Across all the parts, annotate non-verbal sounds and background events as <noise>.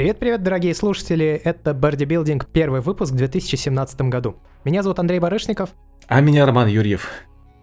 Привет-привет, дорогие слушатели! Это Бодибилдинг, первый выпуск в 2017 году. Меня зовут Андрей Барышников. А меня Роман Юрьев.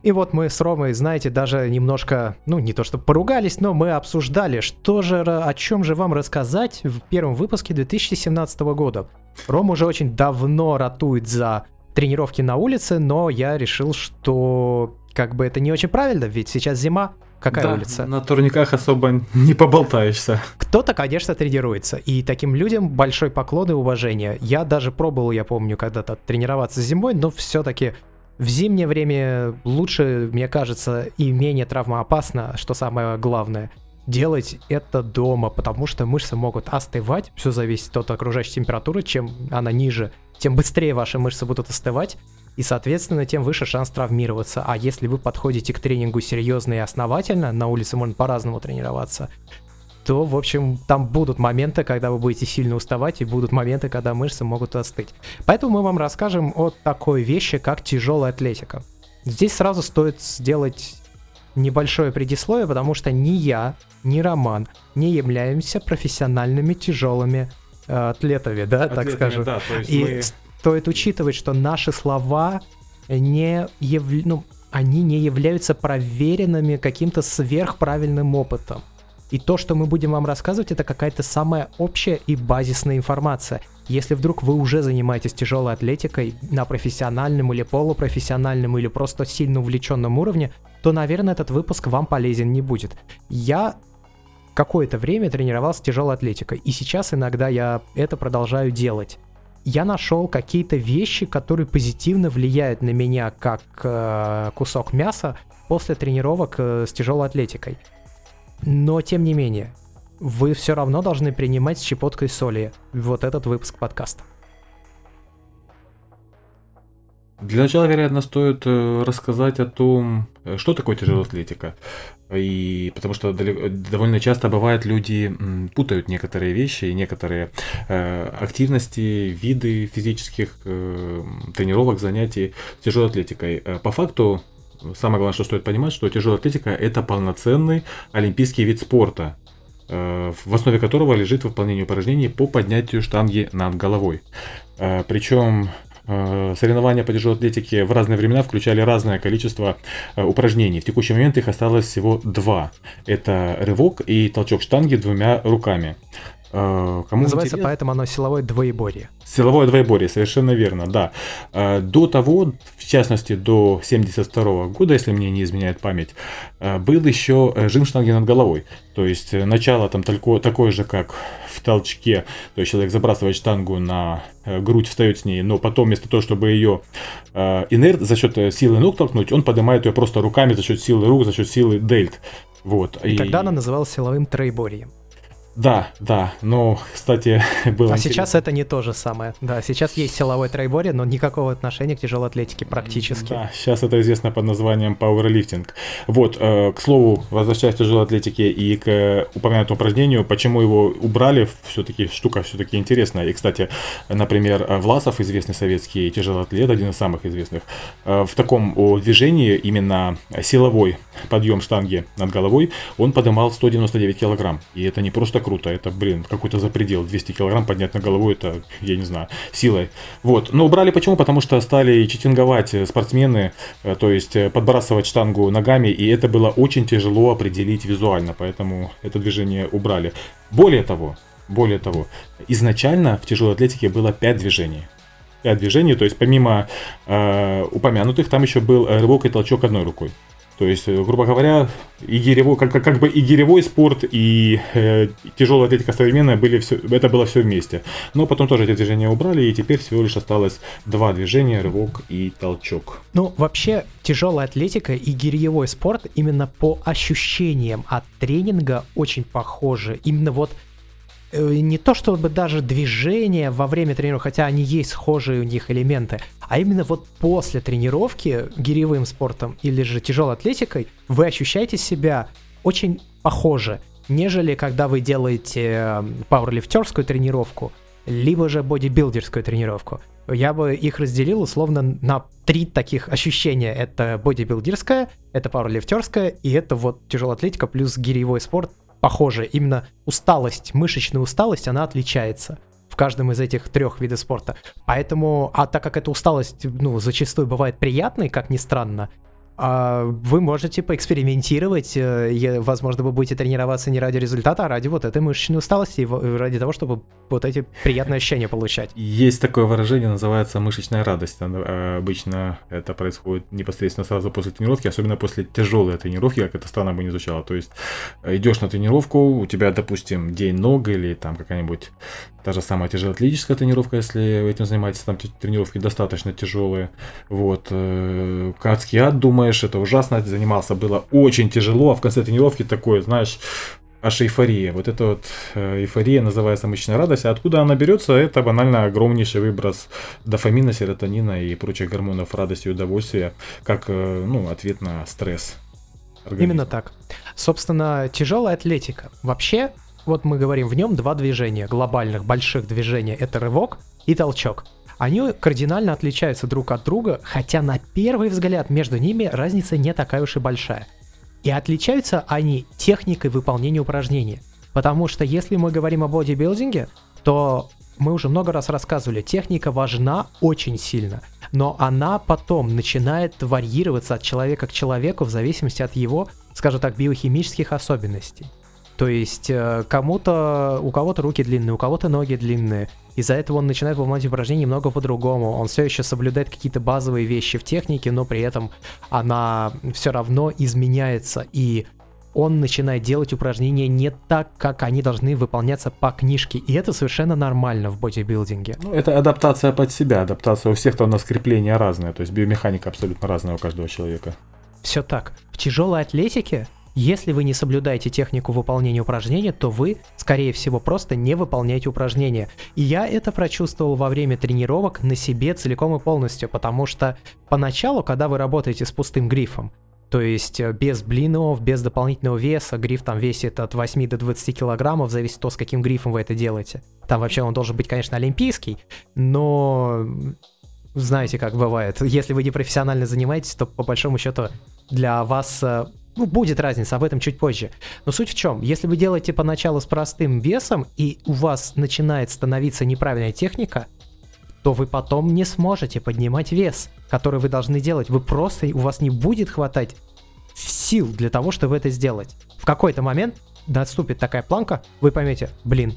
И вот мы с Ромой, знаете, даже немножко, ну не то что поругались, но мы обсуждали, что же, о чем же вам рассказать в первом выпуске 2017 года. Ром уже очень давно ратует за тренировки на улице, но я решил, что как бы это не очень правильно, ведь сейчас зима, Какая да, улица? На турниках особо <laughs> не поболтаешься. Кто-то, конечно, тренируется. И таким людям большой поклон и уважение. Я даже пробовал, я помню, когда-то тренироваться зимой, но все-таки в зимнее время лучше, мне кажется, и менее травмоопасно, что самое главное, делать это дома, потому что мышцы могут остывать, все зависит от окружающей температуры, чем она ниже, тем быстрее ваши мышцы будут остывать, и, соответственно, тем выше шанс травмироваться. А если вы подходите к тренингу серьезно и основательно, на улице можно по-разному тренироваться, то, в общем, там будут моменты, когда вы будете сильно уставать, и будут моменты, когда мышцы могут остыть. Поэтому мы вам расскажем о такой вещи, как тяжелая атлетика. Здесь сразу стоит сделать небольшое предисловие, потому что ни я, ни Роман не являемся профессиональными тяжелыми э, атлетами, да, атлетами, так скажем. Да, то есть и мы стоит учитывать, что наши слова не яв... ну, они не являются проверенными каким-то сверхправильным опытом. И то, что мы будем вам рассказывать, это какая-то самая общая и базисная информация. Если вдруг вы уже занимаетесь тяжелой атлетикой на профессиональном или полупрофессиональном или просто сильно увлеченном уровне, то, наверное, этот выпуск вам полезен не будет. Я какое-то время тренировался тяжелой атлетикой, и сейчас иногда я это продолжаю делать я нашел какие-то вещи, которые позитивно влияют на меня как э, кусок мяса после тренировок э, с тяжелой атлетикой. Но тем не менее, вы все равно должны принимать с щепоткой соли вот этот выпуск подкаста. Для начала, вероятно, стоит э, рассказать о том, э, что такое тяжелая атлетика. И потому что довольно часто бывает, люди путают некоторые вещи и некоторые э, активности, виды физических э, тренировок, занятий тяжелой атлетикой. Э, по факту, самое главное, что стоит понимать, что тяжелая атлетика это полноценный олимпийский вид спорта в основе которого лежит выполнение упражнений по поднятию штанги над головой. Причем соревнования по тяжелой атлетике в разные времена включали разное количество э, упражнений. В текущий момент их осталось всего два. Это рывок и толчок штанги двумя руками. Э, кому Называется интерес... поэтому оно силовое двоеборье. Силовое двоеборье, совершенно верно, да. До того, в частности, до 72 года, если мне не изменяет память, был еще жим штанги над головой. То есть начало там такое, такое же, как в толчке, то есть человек забрасывает штангу на э, грудь, встает с ней, но потом вместо того, чтобы ее э, инерт за счет э, силы ног толкнуть, он поднимает ее просто руками за счет силы рук, за счет силы дельт. Вот. И, и тогда она называлась силовым трейборием. Да, да, но, кстати, <laughs> было... А интересно. сейчас это не то же самое. Да, сейчас есть силовой трейбори, но никакого отношения к тяжелой атлетике практически. Да, сейчас это известно под названием пауэрлифтинг. Вот, э, к слову, возвращаясь к тяжелой атлетике и к э, упомянутому упражнению, почему его убрали, все-таки штука все-таки интересная. И, кстати, например, Власов, известный советский тяжелый атлет, один из самых известных, э, в таком движении именно силовой подъем штанги над головой, он поднимал 199 килограмм. И это не просто круто, это, блин, какой-то запредел. 200 килограмм поднять на голову, это, я не знаю, силой. Вот. Но убрали почему? Потому что стали читинговать спортсмены, э, то есть э, подбрасывать штангу ногами, и это было очень тяжело определить визуально, поэтому это движение убрали. Более того, более того, изначально в тяжелой атлетике было 5 движений. 5 движений, то есть помимо э, упомянутых, там еще был рывок и толчок одной рукой. То есть, э, грубо говоря, и гиревой, как, как бы и гиревой спорт, и э, тяжелая атлетика современная были все, это было все вместе. Но потом тоже эти движения убрали, и теперь всего лишь осталось два движения, рывок и толчок. Ну, вообще, тяжелая атлетика и гиревой спорт именно по ощущениям от тренинга очень похожи. Именно вот не то чтобы даже движения во время тренировки, хотя они есть схожие у них элементы, а именно вот после тренировки гиревым спортом или же тяжелой атлетикой вы ощущаете себя очень похоже, нежели когда вы делаете эм, пауэрлифтерскую тренировку, либо же бодибилдерскую тренировку. Я бы их разделил условно на три таких ощущения. Это бодибилдерская, это пауэрлифтерская и это вот тяжелая атлетика плюс гиревой спорт похожи. Именно усталость, мышечная усталость, она отличается в каждом из этих трех видов спорта. Поэтому, а так как эта усталость, ну, зачастую бывает приятной, как ни странно, вы можете поэкспериментировать. Э, возможно, вы будете тренироваться не ради результата, а ради вот этой мышечной усталости, ради того, чтобы вот эти приятные ощущения получать. Есть такое выражение, называется мышечная радость. Э, обычно это происходит непосредственно сразу после тренировки, особенно после тяжелой тренировки, как это странно бы не звучало. То есть э, идешь на тренировку, у тебя, допустим, день ног или там какая-нибудь та же самая тяжелоатлетическая тренировка, если этим занимаетесь, там тренировки достаточно тяжелые. Вот. Адский ад, думаю, думаешь, это ужасно, занимался, было очень тяжело, а в конце тренировки такое, знаешь, аж эйфория. Вот эта вот э, эйфория называется мышечная радость. А откуда она берется? Это банально огромнейший выброс дофамина, серотонина и прочих гормонов радости и удовольствия, как э, ну, ответ на стресс. Организма. Именно так. Собственно, тяжелая атлетика. Вообще, вот мы говорим, в нем два движения, глобальных, больших движения. Это рывок и толчок они кардинально отличаются друг от друга, хотя на первый взгляд между ними разница не такая уж и большая. И отличаются они техникой выполнения упражнений. Потому что если мы говорим о бодибилдинге, то мы уже много раз рассказывали, техника важна очень сильно, но она потом начинает варьироваться от человека к человеку в зависимости от его, скажем так, биохимических особенностей. То есть э, кому-то, у кого-то руки длинные, у кого-то ноги длинные. Из-за этого он начинает выполнять упражнения немного по-другому. Он все еще соблюдает какие-то базовые вещи в технике, но при этом она все равно изменяется. И он начинает делать упражнения не так, как они должны выполняться по книжке. И это совершенно нормально в бодибилдинге. Ну, это адаптация под себя. Адаптация у всех-то у нас крепления разные. То есть биомеханика абсолютно разная у каждого человека. Все так. В тяжелой атлетике если вы не соблюдаете технику выполнения упражнения, то вы, скорее всего, просто не выполняете упражнения. И я это прочувствовал во время тренировок на себе целиком и полностью, потому что поначалу, когда вы работаете с пустым грифом, то есть э, без блинов, без дополнительного веса, гриф там весит от 8 до 20 килограммов, зависит от того, с каким грифом вы это делаете. Там вообще он должен быть, конечно, олимпийский, но знаете, как бывает. Если вы не профессионально занимаетесь, то по большому счету для вас э, ну, будет разница, об этом чуть позже. Но суть в чем, если вы делаете поначалу с простым весом, и у вас начинает становиться неправильная техника, то вы потом не сможете поднимать вес, который вы должны делать. Вы просто, у вас не будет хватать сил для того, чтобы это сделать. В какой-то момент наступит такая планка, вы поймете, блин,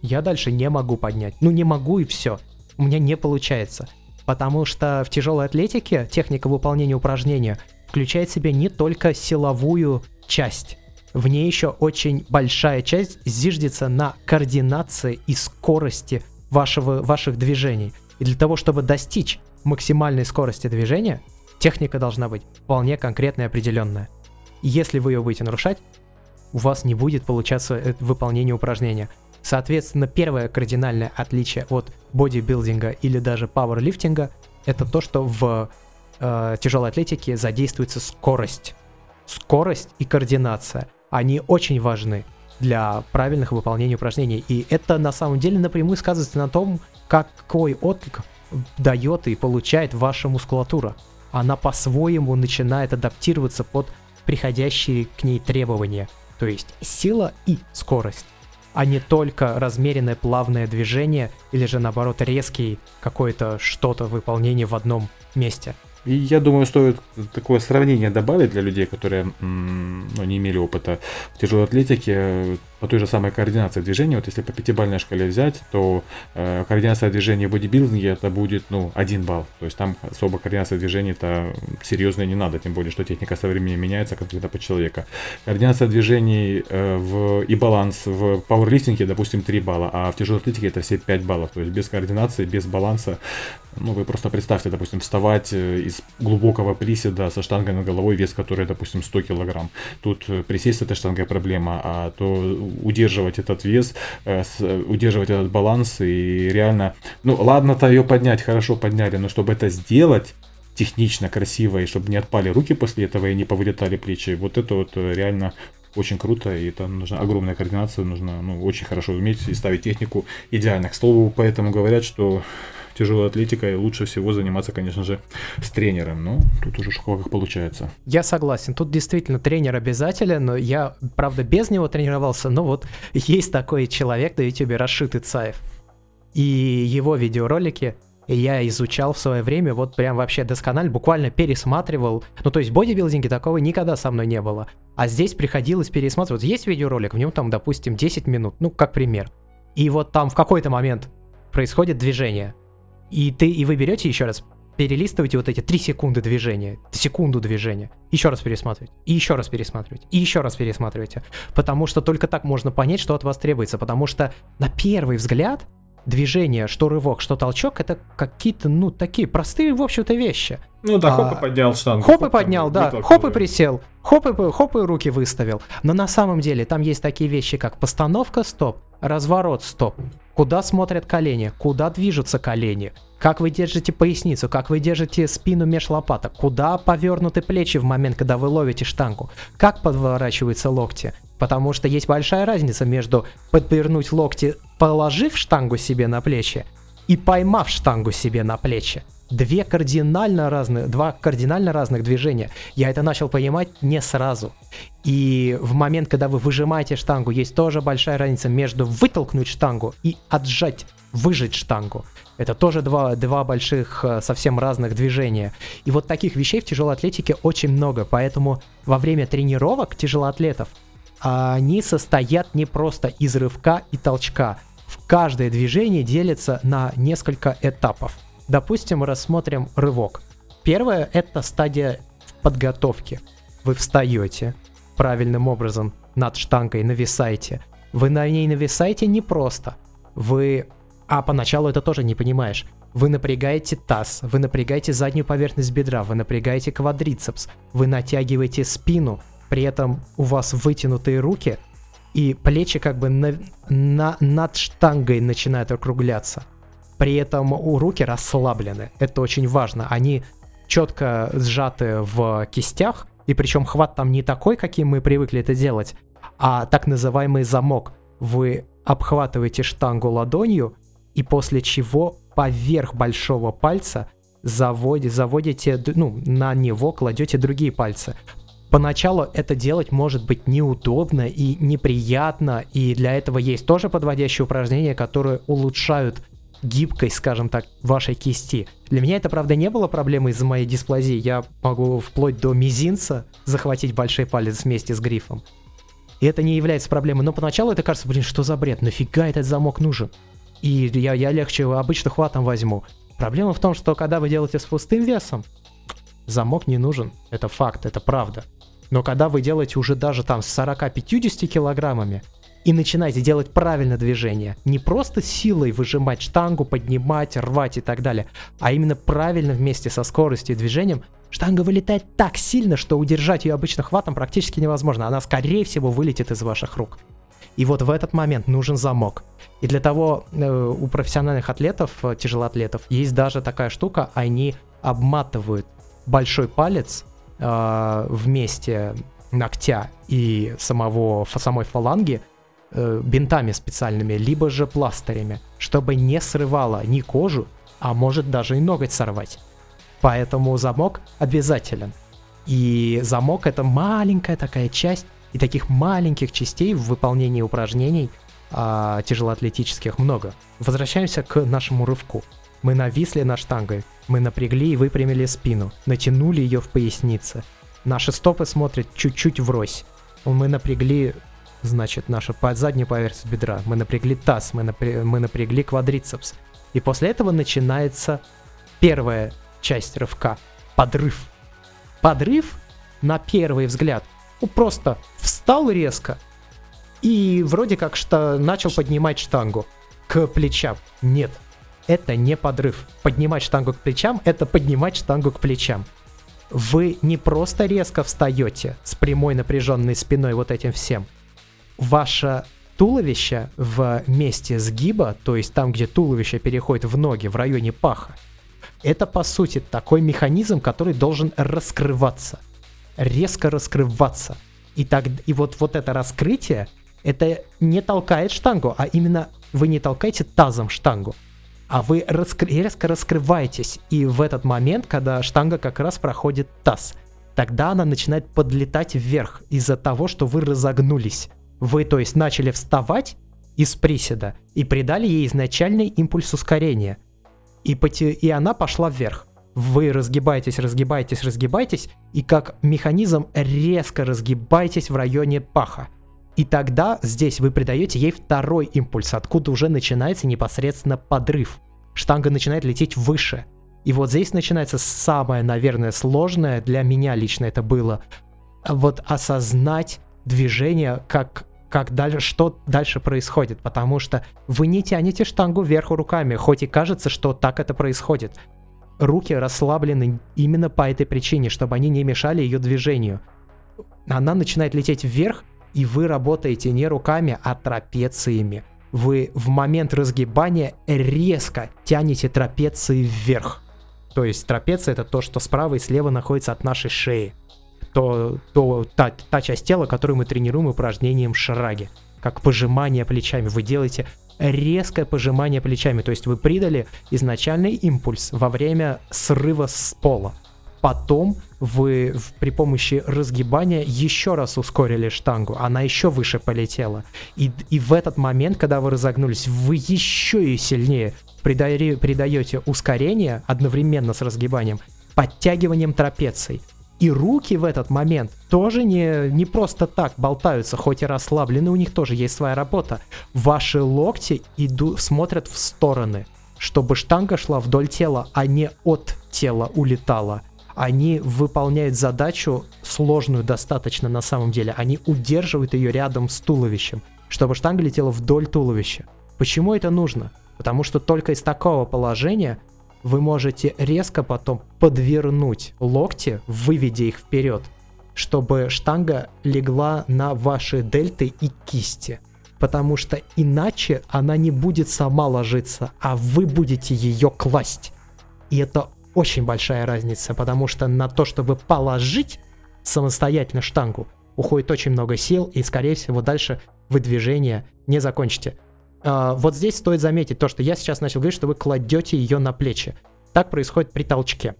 я дальше не могу поднять. Ну не могу и все. У меня не получается. Потому что в тяжелой атлетике техника выполнения упражнения включает в себя не только силовую часть. В ней еще очень большая часть зиждется на координации и скорости вашего, ваших движений. И для того, чтобы достичь максимальной скорости движения, техника должна быть вполне конкретная и определенная. Если вы ее будете нарушать, у вас не будет получаться э, выполнение упражнения. Соответственно, первое кардинальное отличие от бодибилдинга или даже пауэрлифтинга это то, что в э, тяжелой атлетики задействуется скорость. Скорость и координация. Они очень важны для правильных выполнения упражнений. И это на самом деле напрямую сказывается на том, какой отклик дает и получает ваша мускулатура. Она по-своему начинает адаптироваться под приходящие к ней требования. То есть сила и скорость а не только размеренное плавное движение или же наоборот резкий какое-то что-то выполнение в одном месте. И я думаю, стоит такое сравнение добавить для людей, которые ну, не имели опыта в тяжелой атлетике по той же самой координации движения. Вот если по пятибалльной шкале взять, то э, координация движения в бодибилдинге это будет ну, один балл. То есть там особо координация движения это серьезно не надо, тем более, что техника со временем меняется конкретно по человека. Координация движений э, в, и баланс в пауэрлифтинге, допустим, 3 балла, а в тяжелой атлетике это все 5 баллов. То есть без координации, без баланса ну, вы просто представьте, допустим, вставать э, из глубокого приседа со штангой над головой, вес которой, допустим, 100 килограмм. Тут э, присесть с этой штангой проблема, а то удерживать этот вес, э, удерживать этот баланс и реально... Ну, ладно-то ее поднять, хорошо подняли, но чтобы это сделать, технично, красиво, и чтобы не отпали руки после этого и не повылетали плечи. Вот это вот реально очень круто, и там нужна огромная координация, нужно ну, очень хорошо уметь и ставить технику идеально. К слову, поэтому говорят, что тяжелой атлетикой лучше всего заниматься, конечно же, с тренером. Ну, тут уже как получается. Я согласен. Тут действительно тренер обязателен, но я, правда, без него тренировался. Но вот есть такой человек на YouTube, Рашид Ицаев. И его видеоролики я изучал в свое время, вот прям вообще досконально, буквально пересматривал. Ну, то есть в бодибилдинге такого никогда со мной не было. А здесь приходилось пересматривать. Есть видеоролик, в нем там, допустим, 10 минут, ну, как пример. И вот там в какой-то момент происходит движение. И ты, и вы берете еще раз, перелистываете вот эти 3 секунды движения, секунду движения, еще раз пересматривать, и еще раз пересматривать, и еще раз пересматривайте. Потому что только так можно понять, что от вас требуется. Потому что на первый взгляд движение, что рывок, что толчок, это какие-то, ну, такие простые, в общем-то, вещи. Ну да, хоп и поднял штангу. Хоп и поднял, да, хоп и присел, хоп и, хоп и руки выставил. Но на самом деле там есть такие вещи, как постановка, стоп, разворот, стоп, куда смотрят колени, куда движутся колени, как вы держите поясницу, как вы держите спину меж лопаток, куда повернуты плечи в момент, когда вы ловите штангу, как подворачиваются локти, Потому что есть большая разница между подвернуть локти, положив штангу себе на плечи, и поймав штангу себе на плечи. Две кардинально разных, два кардинально разных движения. Я это начал понимать не сразу. И в момент, когда вы выжимаете штангу, есть тоже большая разница между вытолкнуть штангу и отжать, выжать штангу. Это тоже два, два больших, э, совсем разных движения. И вот таких вещей в тяжелой атлетике очень много. Поэтому во время тренировок тяжелоатлетов они состоят не просто из рывка и толчка. В каждое движение делится на несколько этапов. Допустим, рассмотрим рывок. Первое – это стадия подготовки. Вы встаете правильным образом над штангой, нависаете. Вы на ней нависаете не просто. Вы... А поначалу это тоже не понимаешь. Вы напрягаете таз, вы напрягаете заднюю поверхность бедра, вы напрягаете квадрицепс, вы натягиваете спину, при этом у вас вытянутые руки, и плечи как бы на, на, над штангой начинают округляться. При этом у руки расслаблены. Это очень важно. Они четко сжаты в кистях, и причем хват там не такой, каким мы привыкли это делать, а так называемый замок. Вы обхватываете штангу ладонью, и после чего поверх большого пальца заводите, заводите, ну, на него кладете другие пальцы. Поначалу это делать может быть неудобно и неприятно, и для этого есть тоже подводящие упражнения, которые улучшают гибкость, скажем так, вашей кисти. Для меня это, правда, не было проблемой из-за моей дисплазии. Я могу вплоть до мизинца захватить большой палец вместе с грифом. И это не является проблемой. Но поначалу это кажется, блин, что за бред? Нафига этот замок нужен? И я, я легче обычно хватом возьму. Проблема в том, что когда вы делаете с пустым весом, замок не нужен. Это факт, это правда. Но когда вы делаете уже даже там с 40-50 килограммами и начинаете делать правильное движение, не просто силой выжимать штангу, поднимать, рвать и так далее, а именно правильно вместе со скоростью и движением, штанга вылетает так сильно, что удержать ее обычно хватом практически невозможно. Она, скорее всего, вылетит из ваших рук. И вот в этот момент нужен замок. И для того э, у профессиональных атлетов, э, тяжелоатлетов, есть даже такая штука, они обматывают большой палец э, вместе ногтя и самого, самой фаланги э, бинтами специальными, либо же пластырями, чтобы не срывало ни кожу, а может даже и ноготь сорвать. Поэтому замок обязателен. И замок это маленькая такая часть, и таких маленьких частей в выполнении упражнений а, тяжелоатлетических много. Возвращаемся к нашему рывку. Мы нависли над штангой, мы напрягли и выпрямили спину, натянули ее в пояснице. Наши стопы смотрят чуть-чуть врозь. Мы напрягли, значит, нашу заднюю поверхность бедра, мы напрягли таз, мы, напря... мы напрягли квадрицепс. И после этого начинается первая часть рывка – подрыв. Подрыв, на первый взгляд, ну просто встал резко и вроде как что начал поднимать штангу к плечам. Нет, это не подрыв. Поднимать штангу к плечам – это поднимать штангу к плечам. Вы не просто резко встаете с прямой напряженной спиной вот этим всем. Ваше туловище в месте сгиба, то есть там, где туловище переходит в ноги, в районе паха, это по сути такой механизм, который должен раскрываться, резко раскрываться. И, так, и вот, вот это раскрытие, это не толкает штангу, а именно вы не толкаете тазом штангу, а вы раскр- резко раскрываетесь. И в этот момент, когда штанга как раз проходит таз, тогда она начинает подлетать вверх из-за того, что вы разогнулись. Вы, то есть, начали вставать из приседа и придали ей изначальный импульс ускорения. И, поте- и она пошла вверх. Вы разгибаетесь, разгибаетесь, разгибаетесь, и как механизм резко разгибаетесь в районе паха. И тогда здесь вы придаете ей второй импульс, откуда уже начинается непосредственно подрыв. Штанга начинает лететь выше. И вот здесь начинается самое, наверное, сложное для меня лично это было. Вот осознать движение, как как дальше, что дальше происходит, потому что вы не тянете штангу вверх руками, хоть и кажется, что так это происходит. Руки расслаблены именно по этой причине, чтобы они не мешали ее движению. Она начинает лететь вверх, и вы работаете не руками, а трапециями. Вы в момент разгибания резко тянете трапеции вверх. То есть трапеция это то, что справа и слева находится от нашей шеи. То, то та, та часть тела, которую мы тренируем упражнением шраги. Как пожимание плечами. Вы делаете резкое пожимание плечами. То есть вы придали изначальный импульс во время срыва с пола. Потом вы при помощи разгибания еще раз ускорили штангу, она еще выше полетела. И, и в этот момент, когда вы разогнулись, вы еще и сильнее придаете ускорение одновременно с разгибанием, подтягиванием трапеций. И руки в этот момент тоже не, не просто так болтаются, хоть и расслаблены, у них тоже есть своя работа. Ваши локти иду, смотрят в стороны, чтобы штанга шла вдоль тела, а не от тела улетала они выполняют задачу сложную достаточно на самом деле. Они удерживают ее рядом с туловищем, чтобы штанга летела вдоль туловища. Почему это нужно? Потому что только из такого положения вы можете резко потом подвернуть локти, выведя их вперед, чтобы штанга легла на ваши дельты и кисти. Потому что иначе она не будет сама ложиться, а вы будете ее класть. И это очень большая разница, потому что на то, чтобы положить самостоятельно штангу, уходит очень много сил, и, скорее всего, дальше вы движение не закончите. А, вот здесь стоит заметить то, что я сейчас начал говорить, что вы кладете ее на плечи. Так происходит при толчке.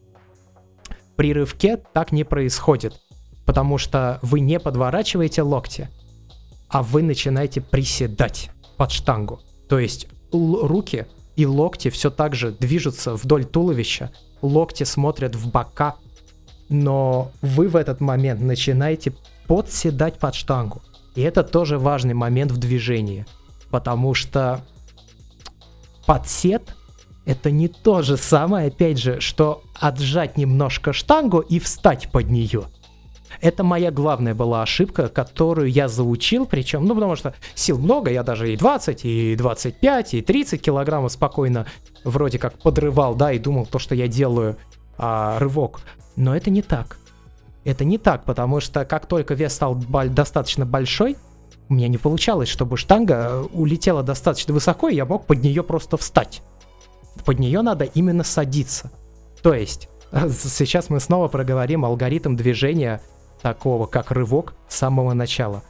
При рывке так не происходит, потому что вы не подворачиваете локти, а вы начинаете приседать под штангу. То есть руки и локти все так же движутся вдоль туловища, локти смотрят в бока, но вы в этот момент начинаете подседать под штангу. И это тоже важный момент в движении, потому что подсед это не то же самое, опять же, что отжать немножко штангу и встать под нее. Это моя главная была ошибка, которую я заучил, причем, ну, потому что сил много, я даже и 20, и 25, и 30 килограммов спокойно вроде как подрывал, да, и думал то, что я делаю а, рывок. Но это не так. Это не так, потому что как только вес стал достаточно большой, у меня не получалось, чтобы штанга э, улетела достаточно высоко, и я мог под нее просто встать. Под нее надо именно садиться. То есть, сейчас мы снова проговорим алгоритм движения такого, как рывок с самого начала.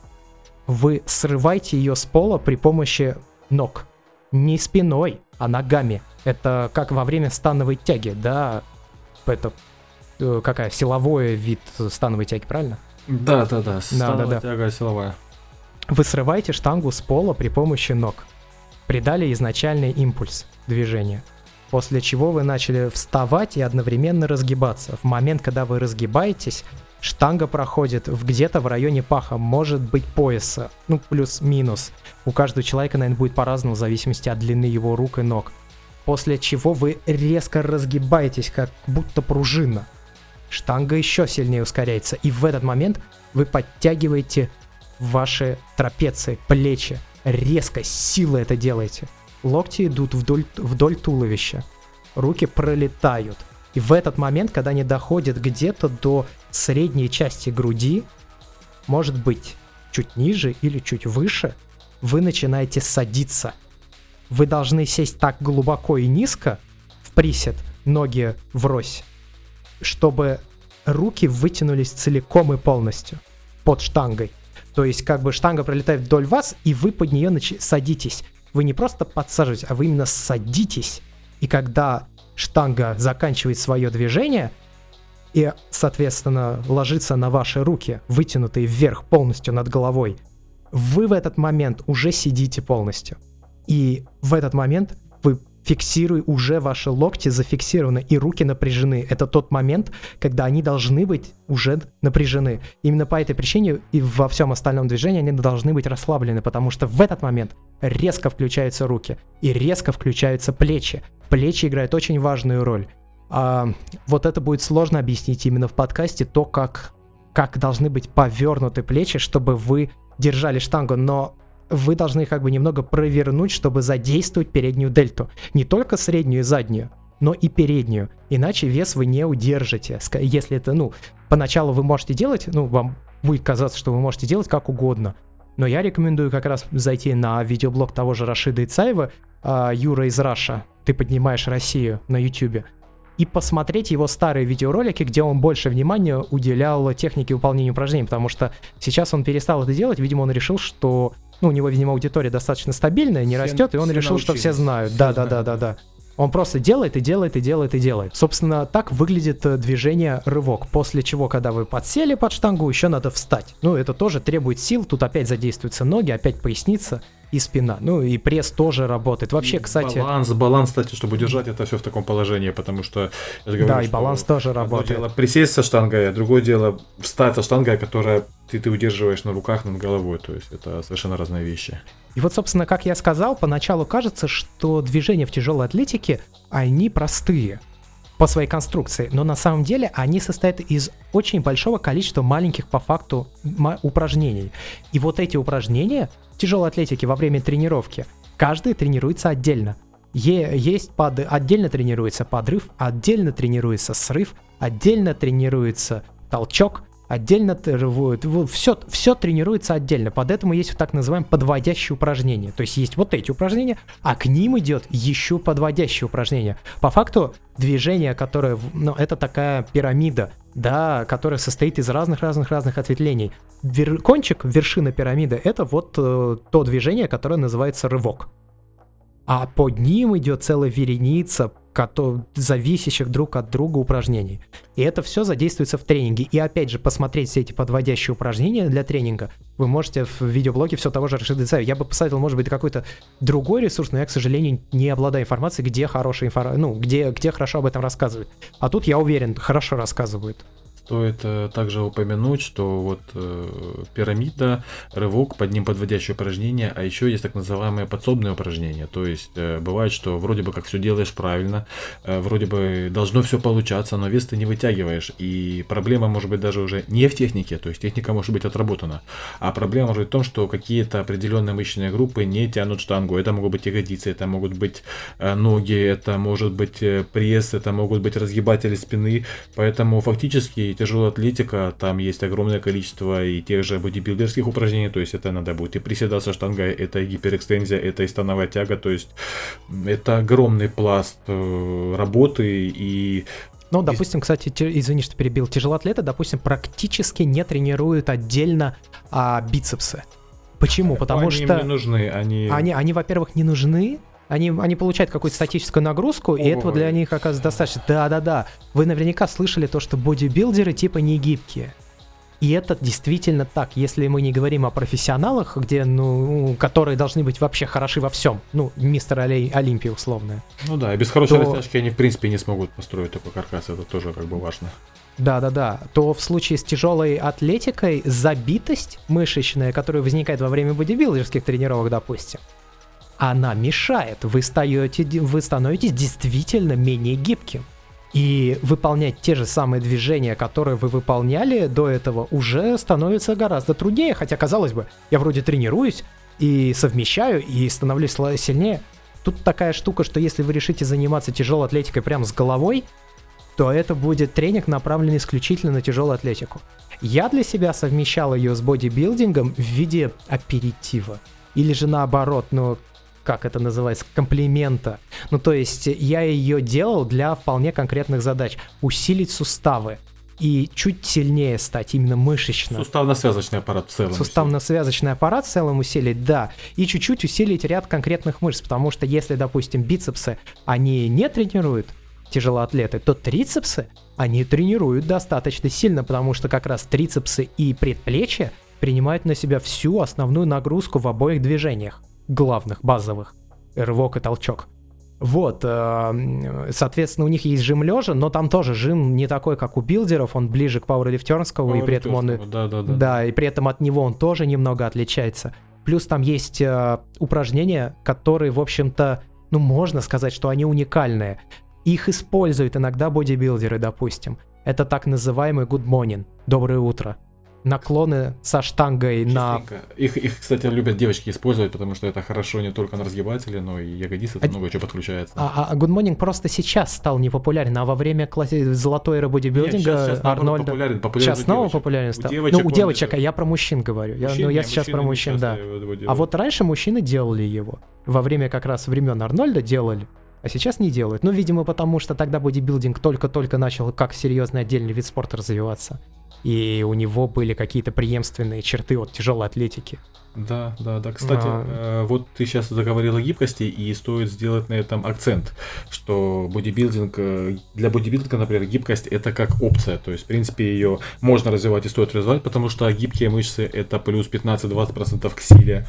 Вы срываете ее с пола при помощи ног. Не спиной, а ногами. Это как во время становой тяги, да? Это э, какая? Силовой вид становой тяги, правильно? Да, да, да. Становая да, да, тяга силовая. Вы срываете штангу с пола при помощи ног. Придали изначальный импульс движения. После чего вы начали вставать и одновременно разгибаться. В момент, когда вы разгибаетесь, штанга проходит в где-то в районе паха, может быть пояса, ну плюс-минус. У каждого человека, наверное, будет по-разному в зависимости от длины его рук и ног. После чего вы резко разгибаетесь, как будто пружина. Штанга еще сильнее ускоряется, и в этот момент вы подтягиваете ваши трапеции, плечи. Резко, силой это делаете. Локти идут вдоль, вдоль туловища. Руки пролетают. И в этот момент, когда они доходят где-то до средней части груди, может быть, чуть ниже или чуть выше, вы начинаете садиться. Вы должны сесть так глубоко и низко, в присед, ноги врозь, чтобы руки вытянулись целиком и полностью под штангой. То есть как бы штанга пролетает вдоль вас, и вы под нее нач... садитесь. Вы не просто подсаживаетесь, а вы именно садитесь И когда штанга заканчивает свое движение и, соответственно, ложится на ваши руки, вытянутые вверх полностью над головой, вы в этот момент уже сидите полностью. И в этот момент вы фиксируй уже ваши локти зафиксированы и руки напряжены. Это тот момент, когда они должны быть уже напряжены. Именно по этой причине и во всем остальном движении они должны быть расслаблены, потому что в этот момент резко включаются руки и резко включаются плечи. Плечи играют очень важную роль. А, вот это будет сложно объяснить именно в подкасте, то, как, как должны быть повернуты плечи, чтобы вы держали штангу, но вы должны как бы немного провернуть, чтобы задействовать переднюю дельту. Не только среднюю и заднюю, но и переднюю. Иначе вес вы не удержите. Если это, ну, поначалу вы можете делать, ну, вам будет казаться, что вы можете делать как угодно. Но я рекомендую как раз зайти на видеоблог того же Рашида Ицаева, а, Юра из Раша, ты поднимаешь Россию на YouTube, и посмотреть его старые видеоролики, где он больше внимания уделял технике выполнения упражнений, потому что сейчас он перестал это делать, видимо, он решил, что ну, у него, видимо, аудитория достаточно стабильная, не все, растет, и он решил, научились. что все знают. Все да, знают. да, да, да, да. Он просто делает и делает и делает и делает. Собственно, так выглядит э, движение рывок. После чего, когда вы подсели под штангу, еще надо встать. Ну, это тоже требует сил. Тут опять задействуются ноги, опять поясница и спина. Ну и пресс тоже работает. Вообще, и кстати... Баланс, баланс, кстати, чтобы удержать это все в таком положении, потому что... Говорю, да, и баланс тоже работает. дело присесть со штангой, а другое дело встать со штангой, которая ты, ты удерживаешь на руках над головой. То есть это совершенно разные вещи. И вот, собственно, как я сказал, поначалу кажется, что движения в тяжелой атлетике, они простые по своей конструкции, но на самом деле они состоят из очень большого количества маленьких по факту упражнений. И вот эти упражнения тяжелой атлетики во время тренировки, каждый тренируется отдельно. Е- есть под... отдельно тренируется подрыв, отдельно тренируется срыв, отдельно тренируется толчок, отдельно все, все тренируется отдельно. Под этому есть так называемые подводящие упражнения. То есть есть вот эти упражнения, а к ним идет еще подводящие упражнения. По факту движение, которое, ну, это такая пирамида, да, которая состоит из разных-разных-разных ответвлений. Вер, кончик, вершина пирамиды, это вот э, то движение, которое называется рывок. А под ним идет целая вереница зависящих друг от друга упражнений. И это все задействуется в тренинге. И опять же, посмотреть все эти подводящие упражнения для тренинга вы можете в видеоблоге все того же Рашида Исаева. Я бы посоветовал, может быть, какой-то другой ресурс, но я, к сожалению, не обладаю информацией, где хорошая информация, ну, где, где хорошо об этом рассказывают. А тут, я уверен, хорошо рассказывают. Стоит э, также упомянуть, что вот э, пирамида, рывок, под ним подводящее упражнение, а еще есть так называемые подсобные упражнения. То есть э, бывает, что вроде бы как все делаешь правильно, э, вроде бы должно все получаться, но вес ты не вытягиваешь. И проблема может быть даже уже не в технике, то есть техника может быть отработана, а проблема может быть в том, что какие-то определенные мышечные группы не тянут штангу. Это могут быть ягодицы, это могут быть э, ноги, это может быть э, пресс, это могут быть разгибатели спины. Поэтому фактически тяжелая атлетика, там есть огромное количество и тех же бодибилдерских упражнений, то есть это надо будет и приседать со штангой, это и гиперэкстензия, это и становая тяга, то есть это огромный пласт э, работы и ну, допустим, кстати, извини, что перебил, тяжелоатлеты, допустим, практически не тренируют отдельно а, бицепсы. Почему? Потому они что... Они не нужны, они... Они, они во-первых, не нужны, они, они получают какую-то статическую нагрузку, Ого. и этого для них оказывается достаточно. Да-да-да. Вы наверняка слышали то, что бодибилдеры типа не гибкие. И это действительно так, если мы не говорим о профессионалах, где, ну, которые должны быть вообще хороши во всем, ну, мистер Оли, Олимпия условно. Ну да, и без хорошей то... растяжки они, в принципе, не смогут построить такой каркас, это тоже как бы важно. Да-да-да, то в случае с тяжелой атлетикой забитость мышечная, которая возникает во время бодибилдерских тренировок, допустим, она мешает. Вы, стаете, вы становитесь действительно менее гибким. И выполнять те же самые движения, которые вы выполняли до этого, уже становится гораздо труднее. Хотя, казалось бы, я вроде тренируюсь и совмещаю, и становлюсь сильнее. Тут такая штука, что если вы решите заниматься тяжелой атлетикой прямо с головой, то это будет тренинг, направленный исключительно на тяжелую атлетику. Я для себя совмещал ее с бодибилдингом в виде аперитива. Или же наоборот, но как это называется, комплимента. Ну, то есть я ее делал для вполне конкретных задач. Усилить суставы. и чуть сильнее стать, именно мышечно. Суставно-связочный аппарат в целом. Суставно-связочный аппарат в целом усилить, да. И чуть-чуть усилить ряд конкретных мышц, потому что если, допустим, бицепсы, они не тренируют, тяжелоатлеты, то трицепсы они тренируют достаточно сильно, потому что как раз трицепсы и предплечья принимают на себя всю основную нагрузку в обоих движениях, главных, базовых, рывок и толчок. Вот, э, соответственно, у них есть жим лежа, но там тоже жим не такой, как у билдеров, он ближе к пауэрлифтерскому, и при этом он... Да, да, да. да, и при этом от него он тоже немного отличается. Плюс там есть э, упражнения, которые, в общем-то, ну, можно сказать, что они уникальные. Их используют иногда бодибилдеры, допустим. Это так называемый good morning, доброе утро наклоны со штангой на... Их, их, кстати, любят девочки использовать, потому что это хорошо не только на разгибателе, но и ягодицы, а... много чего подключается. А, а Good Morning просто сейчас стал непопулярен, а во время класси... золотой эры бодибилдинга Нет, сейчас, сейчас, Арнольда... Популярен, популярен сейчас снова популярен стал? У девочек, ну, у девочек, а я про мужчин говорю. Мужчин, я, ну, я сейчас про мужчин, да. А вот раньше мужчины делали его. Во время как раз времен Арнольда делали. А сейчас не делают. Ну, видимо, потому что тогда бодибилдинг только-только начал как серьезный отдельный вид спорта развиваться и у него были какие-то преемственные черты от тяжелой атлетики. Да, да, да. Кстати, а... вот ты сейчас заговорил о гибкости, и стоит сделать на этом акцент, что бодибилдинг, э, для бодибилдинга, например, гибкость это как опция. То есть, в принципе, ее можно развивать и стоит развивать, потому что гибкие мышцы это плюс 15-20% к силе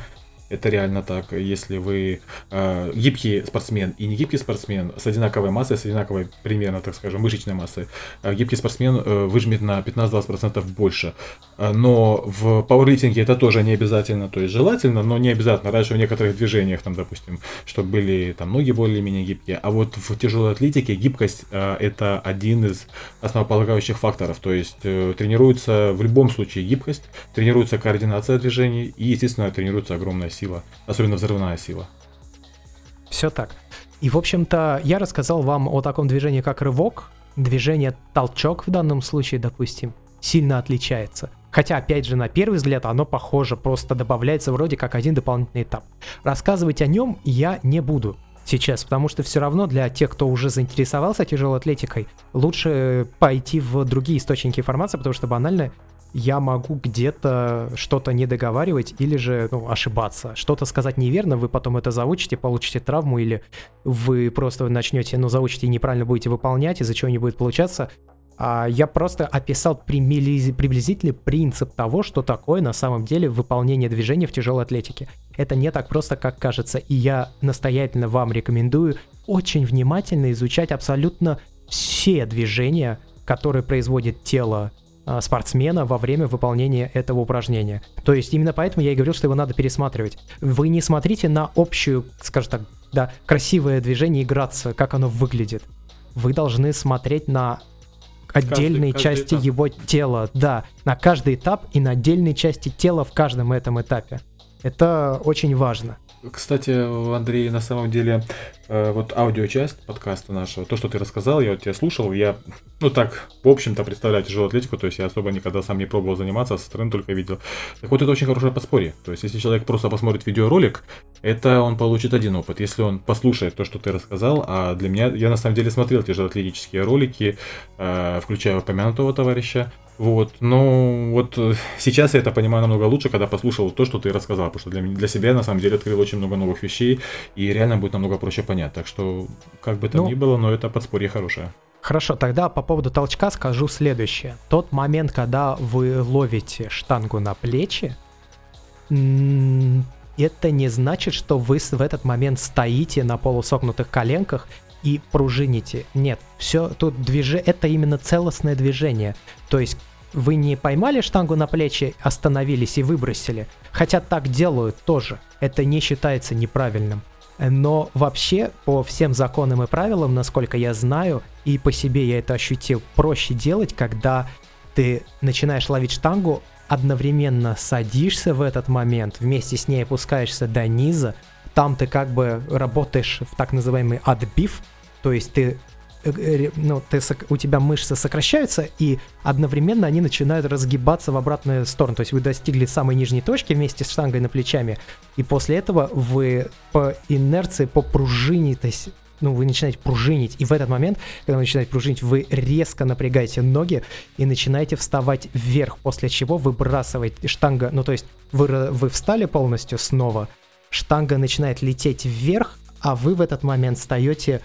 это реально так. Если вы э, гибкий спортсмен и не гибкий спортсмен с одинаковой массой, с одинаковой примерно, так скажем, мышечной массой, э, гибкий спортсмен э, выжмет на 15-20% больше. Э, но в пауэрлифтинге это тоже не обязательно, то есть желательно, но не обязательно. Раньше в некоторых движениях, там, допустим, чтобы были там ноги более-менее гибкие. А вот в тяжелой атлетике гибкость э, это один из основополагающих факторов. То есть э, тренируется в любом случае гибкость, тренируется координация движений и, естественно, тренируется огромная сила, особенно взрывная сила. Все так. И, в общем-то, я рассказал вам о таком движении, как рывок. Движение толчок в данном случае, допустим, сильно отличается. Хотя, опять же, на первый взгляд оно похоже, просто добавляется вроде как один дополнительный этап. Рассказывать о нем я не буду сейчас, потому что все равно для тех, кто уже заинтересовался тяжелой атлетикой, лучше пойти в другие источники информации, потому что банально я могу где-то что-то не договаривать или же ну, ошибаться. Что-то сказать неверно, вы потом это заучите, получите травму, или вы просто начнете, ну, заучите и неправильно будете выполнять, из-за чего не будет получаться. А я просто описал приблизительный принцип того, что такое на самом деле выполнение движения в тяжелой атлетике. Это не так просто, как кажется, и я настоятельно вам рекомендую очень внимательно изучать абсолютно все движения, которые производит тело спортсмена во время выполнения этого упражнения. То есть именно поэтому я и говорил, что его надо пересматривать. Вы не смотрите на общую, скажем так, да, красивое движение играться, как оно выглядит. Вы должны смотреть на отдельные каждый, части каждый его тела, да, на каждый этап и на отдельные части тела в каждом этом этапе. Это очень важно. Кстати, Андрей, на самом деле, э, вот аудиочасть подкаста нашего, то, что ты рассказал, я вот тебя слушал, я, ну так, в общем-то, представляю тяжелую атлетику, то есть я особо никогда сам не пробовал заниматься, а со стороны только видел. Так вот, это очень хорошее подспорье. То есть, если человек просто посмотрит видеоролик, это он получит один опыт. Если он послушает то, что ты рассказал, а для меня, я на самом деле смотрел тяжелоатлетические ролики, э, включая упомянутого товарища, вот, но вот э, сейчас я это понимаю намного лучше, когда послушал то, что ты рассказал, потому что для, для себя на самом деле открыл очень много новых вещей, и реально будет намного проще понять. Так что, как бы там ну, ни было, но это подспорье хорошее. Хорошо, тогда по поводу толчка скажу следующее. Тот момент, когда вы ловите штангу на плечи, это не значит, что вы в этот момент стоите на полусогнутых коленках и пружините. Нет, все тут движение, это именно целостное движение. То есть вы не поймали штангу на плечи, остановились и выбросили. Хотя так делают тоже. Это не считается неправильным. Но вообще, по всем законам и правилам, насколько я знаю, и по себе я это ощутил, проще делать, когда ты начинаешь ловить штангу, одновременно садишься в этот момент, вместе с ней опускаешься до низа, там ты как бы работаешь в так называемый отбив, то есть ты ну, ты, у тебя мышцы сокращаются, и одновременно они начинают разгибаться в обратную сторону. То есть вы достигли самой нижней точки вместе с штангой на плечами, и после этого вы по инерции, по пружине, то есть ну, вы начинаете пружинить, и в этот момент, когда вы начинаете пружинить, вы резко напрягаете ноги и начинаете вставать вверх, после чего выбрасываете штанга, ну, то есть вы, вы встали полностью снова, штанга начинает лететь вверх, а вы в этот момент встаете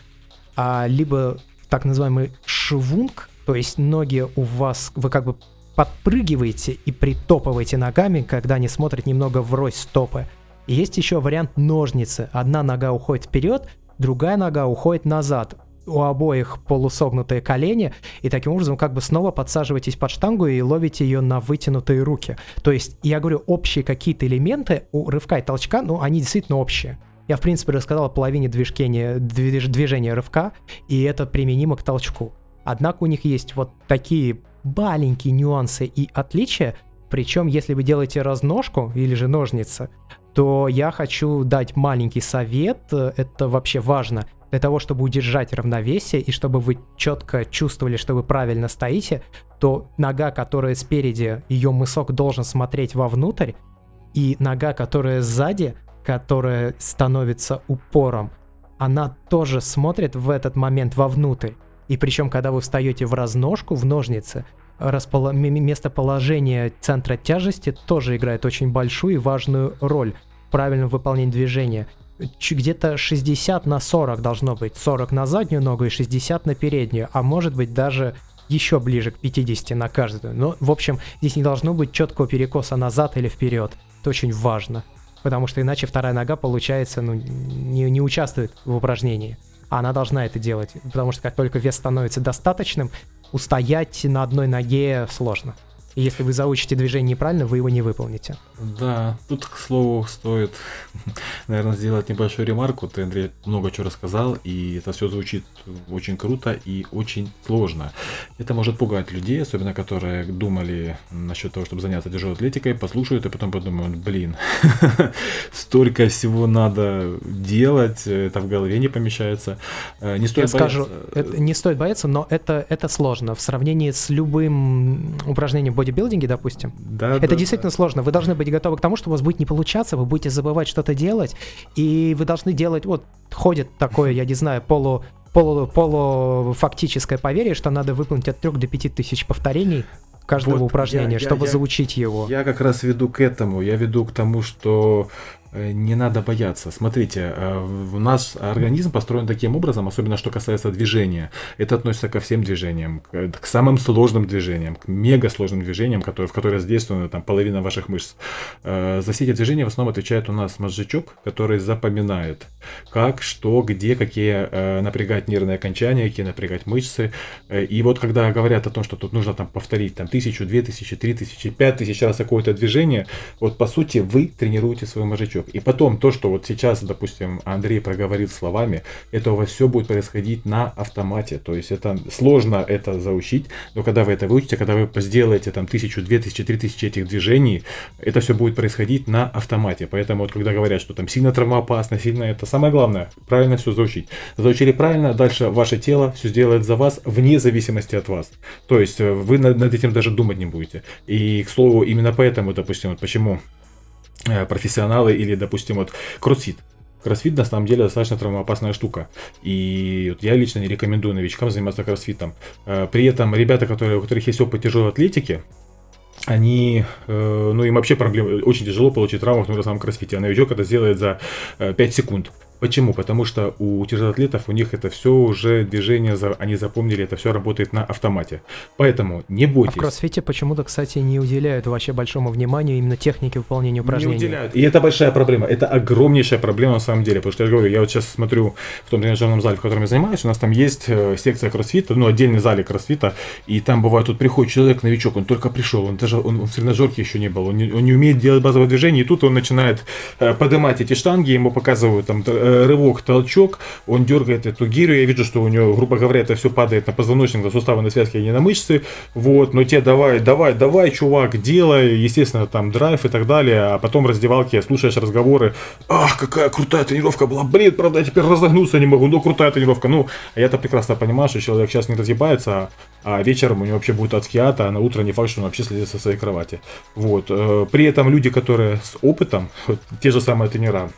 а, либо так называемый швунг, то есть ноги у вас, вы как бы подпрыгиваете и притопываете ногами, когда они смотрят немного врозь стопы. И есть еще вариант ножницы. Одна нога уходит вперед, другая нога уходит назад. У обоих полусогнутые колени, и таким образом как бы снова подсаживаетесь под штангу и ловите ее на вытянутые руки. То есть, я говорю, общие какие-то элементы у рывка и толчка, ну, они действительно общие. Я, в принципе, рассказал о половине движения, движ, движения рывка, и это применимо к толчку. Однако у них есть вот такие маленькие нюансы и отличия, причем если вы делаете разножку или же ножницы, то я хочу дать маленький совет, это вообще важно, для того, чтобы удержать равновесие и чтобы вы четко чувствовали, что вы правильно стоите, то нога, которая спереди, ее мысок должен смотреть вовнутрь, и нога, которая сзади, которая становится упором, она тоже смотрит в этот момент вовнутрь. И причем, когда вы встаете в разножку, в ножницы, распол... местоположение центра тяжести тоже играет очень большую и важную роль в правильном выполнении движения. Где-то 60 на 40 должно быть. 40 на заднюю ногу и 60 на переднюю. А может быть даже еще ближе к 50 на каждую. Но, в общем, здесь не должно быть четкого перекоса назад или вперед. Это очень важно. Потому что иначе вторая нога, получается, ну, не, не участвует в упражнении она должна это делать, потому что как только вес становится достаточным, устоять на одной ноге сложно. И если вы заучите движение неправильно, вы его не выполните. Да, тут, к слову, стоит, <laughs> наверное, сделать небольшую ремарку. Ты, Андрей, много чего рассказал, и это все звучит очень круто и очень сложно. Это может пугать людей, особенно которые думали насчет того, чтобы заняться тяжелой атлетикой, послушают и потом подумают, блин, <laughs> столько всего надо делать, это в голове не помещается. Э, не стоит Я бояться. скажу, это, не стоит бояться, но это, это сложно. В сравнении с любым упражнением бодибилдинге, допустим, да, это да, действительно да. сложно. Вы должны быть готовы к тому, что у вас будет не получаться, вы будете забывать что-то делать, и вы должны делать, вот, ходит такое, я не знаю, полу полу, полуфактическое поверье, что надо выполнить от 3 до 5 тысяч повторений каждого вот упражнения, я, чтобы я, заучить его. Я как раз веду к этому. Я веду к тому, что не надо бояться. Смотрите, э, у нас организм построен таким образом, особенно что касается движения. Это относится ко всем движениям, к, самым сложным движениям, к мега сложным движениям, которые, в которые задействована там половина ваших мышц. Э, за все эти движения в основном отвечает у нас мозжечок, который запоминает, как, что, где, какие напрягать нервные окончания, какие напрягать мышцы. И вот когда говорят о том, что тут нужно там повторить там тысячу, две тысячи, три тысячи, пять тысяч раз какое-то движение, вот по сути вы тренируете свой мозжечок человек. И потом то, что вот сейчас, допустим, Андрей проговорил словами, это у вас все будет происходить на автомате. То есть это сложно это заучить, но когда вы это выучите, когда вы сделаете там тысячу, две тысячи, три тысячи этих движений, это все будет происходить на автомате. Поэтому вот когда говорят, что там сильно травмоопасно, сильно это самое главное, правильно все заучить. Заучили правильно, дальше ваше тело все сделает за вас вне зависимости от вас. То есть э, вы над, этим даже думать не будете. И, к слову, именно поэтому, допустим, вот почему профессионалы или, допустим, вот кроссфит. Кроссфит на самом деле достаточно травмоопасная штука. И вот я лично не рекомендую новичкам заниматься кроссфитом. Э, при этом ребята, которые, у которых есть опыт тяжелой атлетики, они, э, ну им вообще проблема, очень тяжело получить травму в том самом кроссфите, а новичок это сделает за 5 секунд. Почему? Потому что у тяжелоатлетов у них это все уже движение, они запомнили, это все работает на автомате. Поэтому не бойтесь. А в кроссфите почему-то, кстати, не уделяют вообще большому вниманию именно технике выполнения упражнений. Не уделяют. И это большая проблема. Это огромнейшая проблема на самом деле. Потому что я говорю, я вот сейчас смотрю в том тренажерном зале, в котором я занимаюсь, у нас там есть э, секция кроссфита, ну, отдельный зале кроссфита, и там бывает, тут приходит человек, новичок, он только пришел, он даже он, он в тренажерке еще не был, он не, он не умеет делать базовое движение, и тут он начинает э, поднимать эти штанги, ему показывают там э, рывок, толчок, он дергает эту гирю, я вижу, что у него, грубо говоря, это все падает на позвоночник, на суставы, на связки, а не на мышцы, вот, но те давай, давай, давай, чувак, делай, естественно, там драйв и так далее, а потом в раздевалке слушаешь разговоры, ах, какая крутая тренировка была, блин, правда, я теперь разогнуться не могу, но крутая тренировка, ну, а я-то прекрасно понимаю, что человек сейчас не разъебается, а вечером у него вообще будет адский ад, а на утро не факт, что он вообще следит со своей кровати. Вот. Э, при этом люди, которые с опытом, те же самые тренера,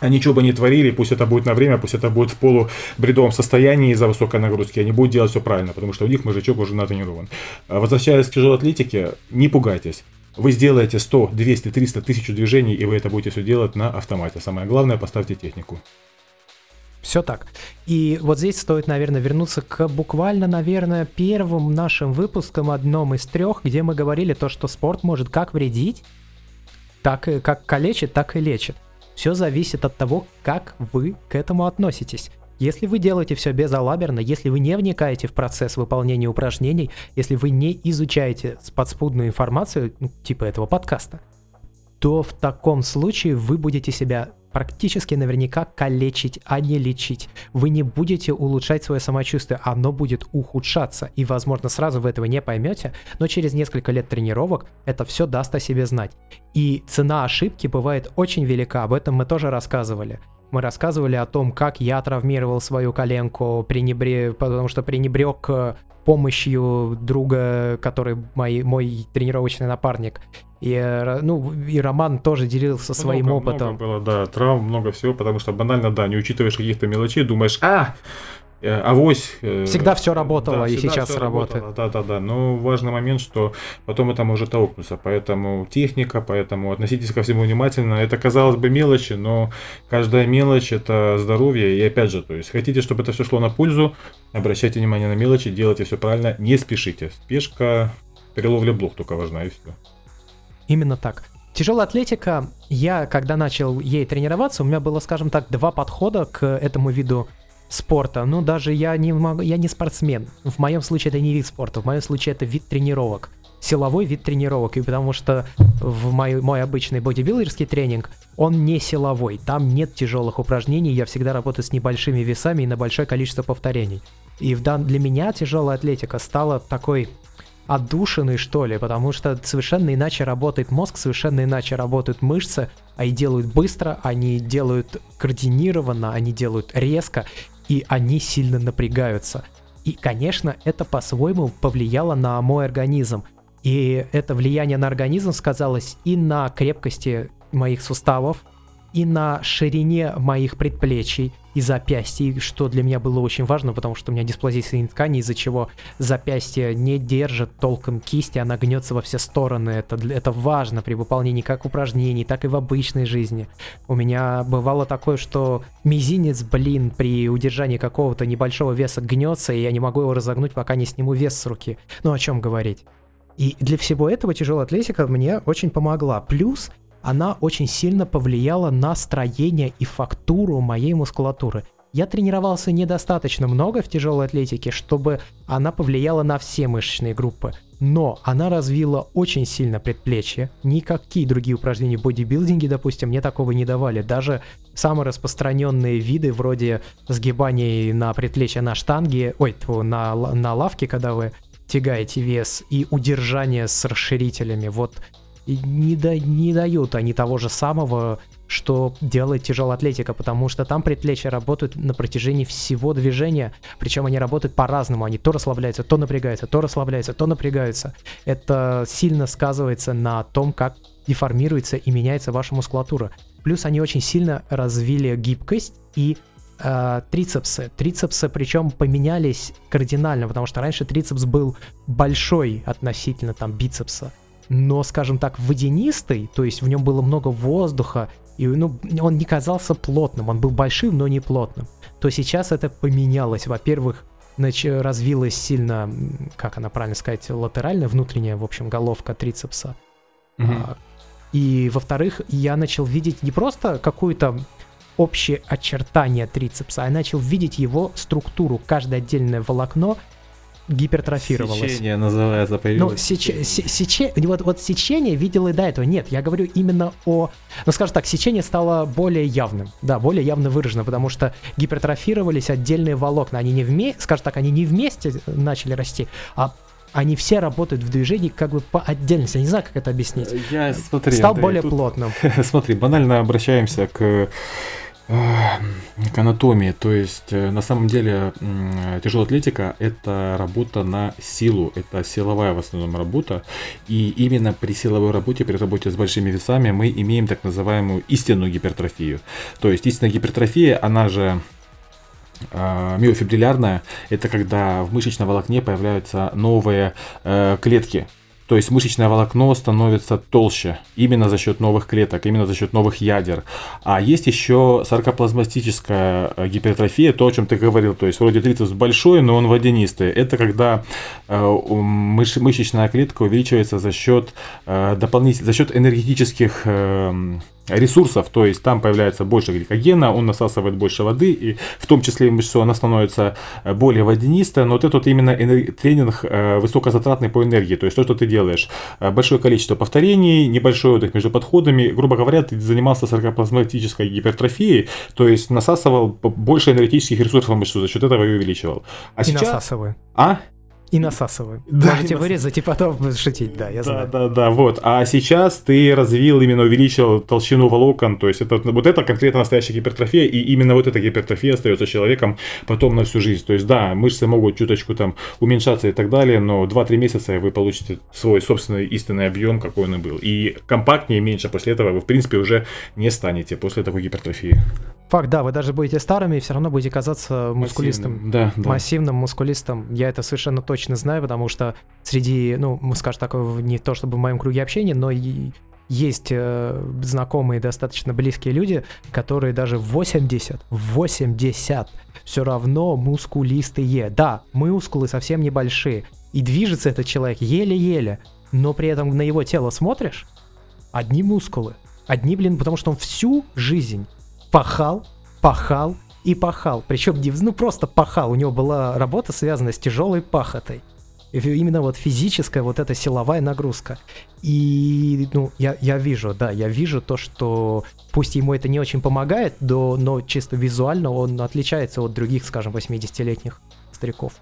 а ничего бы не творили, пусть это будет на время, пусть это будет в полубредовом состоянии из-за высокой нагрузки, они будут делать все правильно, потому что у них мозжечок уже натренирован. А возвращаясь к тяжелой атлетике, не пугайтесь. Вы сделаете 100, 200, 300, 1000 движений, и вы это будете все делать на автомате. Самое главное, поставьте технику. Все так. И вот здесь стоит, наверное, вернуться к буквально, наверное, первым нашим выпускам, одном из трех, где мы говорили то, что спорт может как вредить, так и как калечит, так и лечит. Все зависит от того, как вы к этому относитесь. Если вы делаете все безалаберно, если вы не вникаете в процесс выполнения упражнений, если вы не изучаете подспудную информацию, ну, типа этого подкаста, то в таком случае вы будете себя практически наверняка калечить, а не лечить. Вы не будете улучшать свое самочувствие, оно будет ухудшаться. И, возможно, сразу вы этого не поймете, но через несколько лет тренировок это все даст о себе знать. И цена ошибки бывает очень велика, об этом мы тоже рассказывали. Мы рассказывали о том, как я травмировал свою коленку, пренебре... потому что пренебрег э, помощью друга, который мой, мой тренировочный напарник. И, э, ну, и Роман тоже делился много, своим опытом. Много было, да, травм, много всего, потому что банально, да, не учитываешь каких-то мелочей, думаешь, а, авось... Э, всегда все работало да, и сейчас работает. Да, да, да. Но важный момент, что потом это может аукнуться. Поэтому техника, поэтому относитесь ко всему внимательно. Это, казалось бы, мелочи, но каждая мелочь это здоровье. И опять же, то есть хотите, чтобы это все шло на пользу, обращайте внимание на мелочи, делайте все правильно, не спешите. Спешка, переловля блох только важна и все. Именно так. Тяжелая атлетика, я когда начал ей тренироваться, у меня было, скажем так, два подхода к этому виду спорта. Ну, даже я не могу, я не спортсмен. В моем случае это не вид спорта, в моем случае это вид тренировок. Силовой вид тренировок, и потому что в мой, мой обычный бодибилдерский тренинг, он не силовой, там нет тяжелых упражнений, я всегда работаю с небольшими весами и на большое количество повторений. И в дан... для меня тяжелая атлетика стала такой отдушиной, что ли, потому что совершенно иначе работает мозг, совершенно иначе работают мышцы, они делают быстро, они делают координированно, они делают резко, и они сильно напрягаются. И, конечно, это по-своему повлияло на мой организм. И это влияние на организм сказалось и на крепкости моих суставов, и на ширине моих предплечий и запястий, что для меня было очень важно, потому что у меня дисплазия ткани, из-за чего запястье не держит толком кисти, она гнется во все стороны. Это, это важно при выполнении как упражнений, так и в обычной жизни. У меня бывало такое, что мизинец, блин, при удержании какого-то небольшого веса гнется, и я не могу его разогнуть, пока не сниму вес с руки. Ну о чем говорить? И для всего этого тяжелая атлетика мне очень помогла. Плюс она очень сильно повлияла на строение и фактуру моей мускулатуры. Я тренировался недостаточно много в тяжелой атлетике, чтобы она повлияла на все мышечные группы. Но она развила очень сильно предплечье. Никакие другие упражнения в бодибилдинге, допустим, мне такого не давали. Даже самые распространенные виды, вроде сгибаний на предплечье на штанге, ой, на, на лавке, когда вы тягаете вес, и удержание с расширителями. Вот не, да, не дают они того же самого, что делает тяжелая атлетика, потому что там предплечья работают на протяжении всего движения, причем они работают по-разному, они то расслабляются, то напрягаются, то расслабляются, то напрягаются. Это сильно сказывается на том, как деформируется и меняется ваша мускулатура. Плюс они очень сильно развили гибкость и э, трицепсы. Трицепсы причем поменялись кардинально, потому что раньше трицепс был большой относительно там бицепса но, скажем так, водянистый, то есть в нем было много воздуха, и ну, он не казался плотным, он был большим, но не плотным. То сейчас это поменялось. Во-первых, нач- развилась сильно, как она правильно сказать, латеральная, внутренняя, в общем, головка трицепса. Угу. А, и, во-вторых, я начал видеть не просто какую-то общее очертание трицепса, а я начал видеть его структуру, каждое отдельное волокно гипертрофировалось. Сечение называется появилось. Ну, сеч... сече... вот, вот сечение видел и до этого. Нет, я говорю именно о... Ну, скажем так, сечение стало более явным. Да, более явно выражено, потому что гипертрофировались отдельные волокна. Они не вместе, скажем так, они не вместе начали расти, а они все работают в движении как бы по отдельности. Я не знаю, как это объяснить. Я, смотри, Стал Андрей, более тут, плотным. <laughs> Смотри, банально обращаемся к к анатомии. То есть, э, на самом деле, тяжелая атлетика – это работа на силу, это силовая в основном работа. И именно при силовой работе, при работе с большими весами мы имеем так называемую истинную гипертрофию. То есть, истинная гипертрофия, она же э, миофибриллярная, это когда в мышечном волокне появляются новые э, клетки, то есть мышечное волокно становится толще именно за счет новых клеток, именно за счет новых ядер. А есть еще саркоплазматическая э, гипертрофия, то, о чем ты говорил. То есть вроде трицепс большой, но он водянистый. Это когда э, мыш- мышечная клетка увеличивается за счет, э, дополнительных, за счет энергетических э, ресурсов, то есть там появляется больше гликогена, он насасывает больше воды, и в том числе мышцу она становится э, более водянистая, но вот это вот именно тренинг э, высокозатратный по энергии, то есть то, что ты делаешь, э, большое количество повторений, небольшой отдых между подходами, грубо говоря, ты занимался саркоплазматической гипертрофией, то есть насасывал больше энергетических ресурсов в мышцу, за счет этого и увеличивал. А и сейчас... насасываю. А? И насасываю. Да, Можете и вырезать и потом шутить, да, я да, знаю. Да, да, вот. А сейчас ты развил, именно увеличил толщину волокон, то есть это, вот это конкретно настоящая гипертрофия, и именно вот эта гипертрофия остается человеком потом на всю жизнь. То есть да, мышцы могут чуточку там уменьшаться и так далее, но 2-3 месяца вы получите свой собственный истинный объем, какой он и был. И компактнее, меньше после этого вы, в принципе, уже не станете после такой гипертрофии. Факт, да, вы даже будете старыми и все равно будете казаться мускулистым. Массивным, да, да. Массивным, мускулистом. Я это совершенно точно знаю, потому что среди, ну, скажем так, не то чтобы в моем круге общения, но и есть э, знакомые достаточно близкие люди, которые даже 80, 80 все равно мускулистые. Да, мускулы совсем небольшие, и движется этот человек еле-еле, но при этом на его тело смотришь, одни мускулы. Одни, блин, потому что он всю жизнь пахал, пахал и пахал. Причем ну просто пахал. У него была работа, связанная с тяжелой пахотой. Именно вот физическая вот эта силовая нагрузка. И, ну, я, я вижу, да, я вижу то, что пусть ему это не очень помогает, но, но чисто визуально он отличается от других, скажем, 80-летних стариков.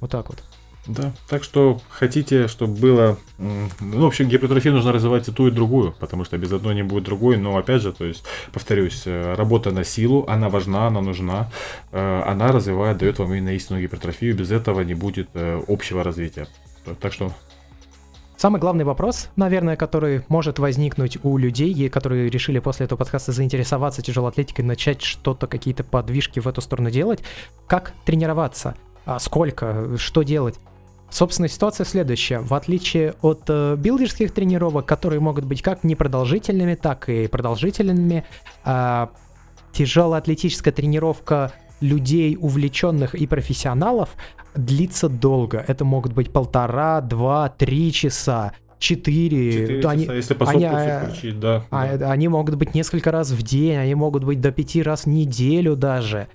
Вот так вот. Да, так что хотите, чтобы было... Ну, в общем, гипертрофию нужно развивать и ту, и другую, потому что без одной не будет другой, но опять же, то есть, повторюсь, э, работа на силу, она важна, она нужна, э, она развивает, дает вам именно истинную гипертрофию, без этого не будет э, общего развития. Так что. Самый главный вопрос, наверное, который может возникнуть у людей, которые решили после этого подкаста заинтересоваться тяжелой атлетикой, начать что-то, какие-то подвижки в эту сторону делать, как тренироваться, а сколько, что делать. Собственно, ситуация следующая. В отличие от э, билдерских тренировок, которые могут быть как непродолжительными, так и продолжительными, э, тяжелая атлетическая тренировка людей, увлеченных и профессионалов, длится долго. Это могут быть полтора, два, три часа. Четыре. Четыре они, часа, если по они, а, включить, да, а, да. Они могут быть несколько раз в день, они могут быть до пяти раз в неделю даже.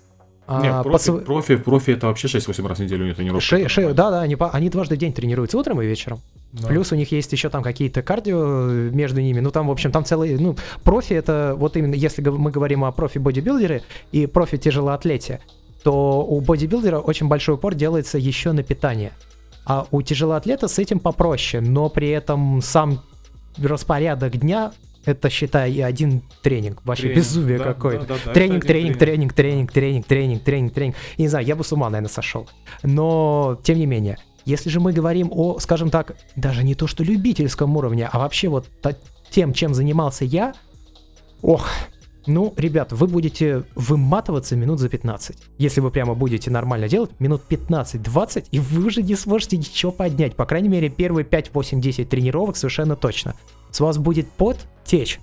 Нет, а, профи, по... профи, профи это вообще 6-8 раз в неделю у них тренировка. Ше, ше, да, да, они, они дважды в день тренируются утром и вечером. Да. Плюс у них есть еще там какие-то кардио между ними. Ну, там, в общем, там целый... Ну, профи это вот именно, если мы говорим о профи-бодибилдере и профи-тяжелоатлете, то у бодибилдера очень большой упор делается еще на питание. А у тяжелоатлета с этим попроще, но при этом сам распорядок дня это, считай, и один тренинг. Вообще тренинг, безумие да, какое-то. Да, да, тренинг, тренинг, тренинг, тренинг, тренинг, тренинг, тренинг, тренинг. И не знаю, я бы с ума, наверное, сошел. Но, тем не менее, если же мы говорим о, скажем так, даже не то что любительском уровне, а вообще вот тем, чем занимался я, ох, ну, ребят, вы будете выматываться минут за 15. Если вы прямо будете нормально делать, минут 15-20, и вы уже не сможете ничего поднять. По крайней мере, первые 5, 8, 10 тренировок совершенно точно с вас будет пот течь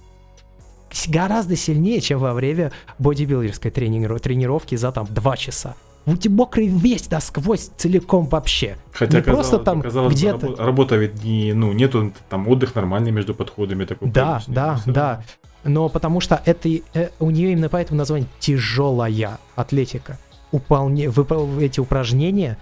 гораздо сильнее, чем во время бодибилдерской трениров- тренировки за там 2 часа. Будьте мокрый весь насквозь целиком вообще. Хотя не казалось, просто там казалось где-то... Работа, работа ведь не, ну, нету там отдых нормальный между подходами. Такой да, да, да. Но потому что это, э, у нее именно поэтому название тяжелая атлетика. Уполне, выпол, эти упражнения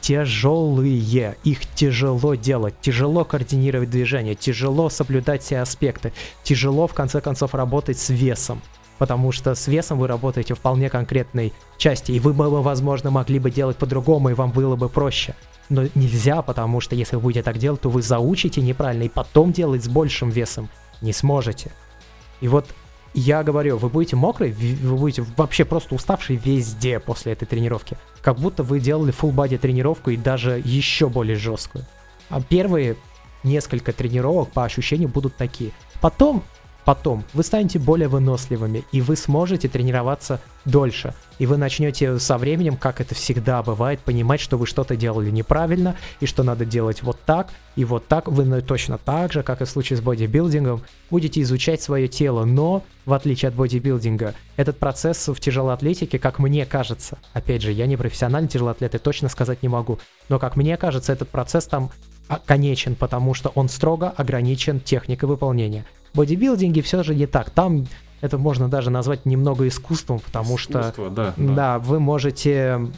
тяжелые, их тяжело делать, тяжело координировать движение, тяжело соблюдать все аспекты, тяжело в конце концов работать с весом, потому что с весом вы работаете вполне конкретной части, и вы бы, возможно, могли бы делать по-другому, и вам было бы проще. Но нельзя, потому что если вы будете так делать, то вы заучите неправильно, и потом делать с большим весом не сможете. И вот Я говорю, вы будете мокрый, вы будете вообще просто уставший везде после этой тренировки. Как будто вы делали full body тренировку и даже еще более жесткую. А первые несколько тренировок по ощущению будут такие. Потом Потом вы станете более выносливыми, и вы сможете тренироваться дольше. И вы начнете со временем, как это всегда бывает, понимать, что вы что-то делали неправильно, и что надо делать вот так, и вот так. Вы точно так же, как и в случае с бодибилдингом, будете изучать свое тело. Но, в отличие от бодибилдинга, этот процесс в тяжелоатлетике, как мне кажется, опять же, я не профессиональный тяжелоатлет и точно сказать не могу, но как мне кажется, этот процесс там конечен, потому что он строго ограничен техникой выполнения бодибилдинге все же не так. Там это можно даже назвать немного искусством, потому Искусство, что да, да. да, вы можете,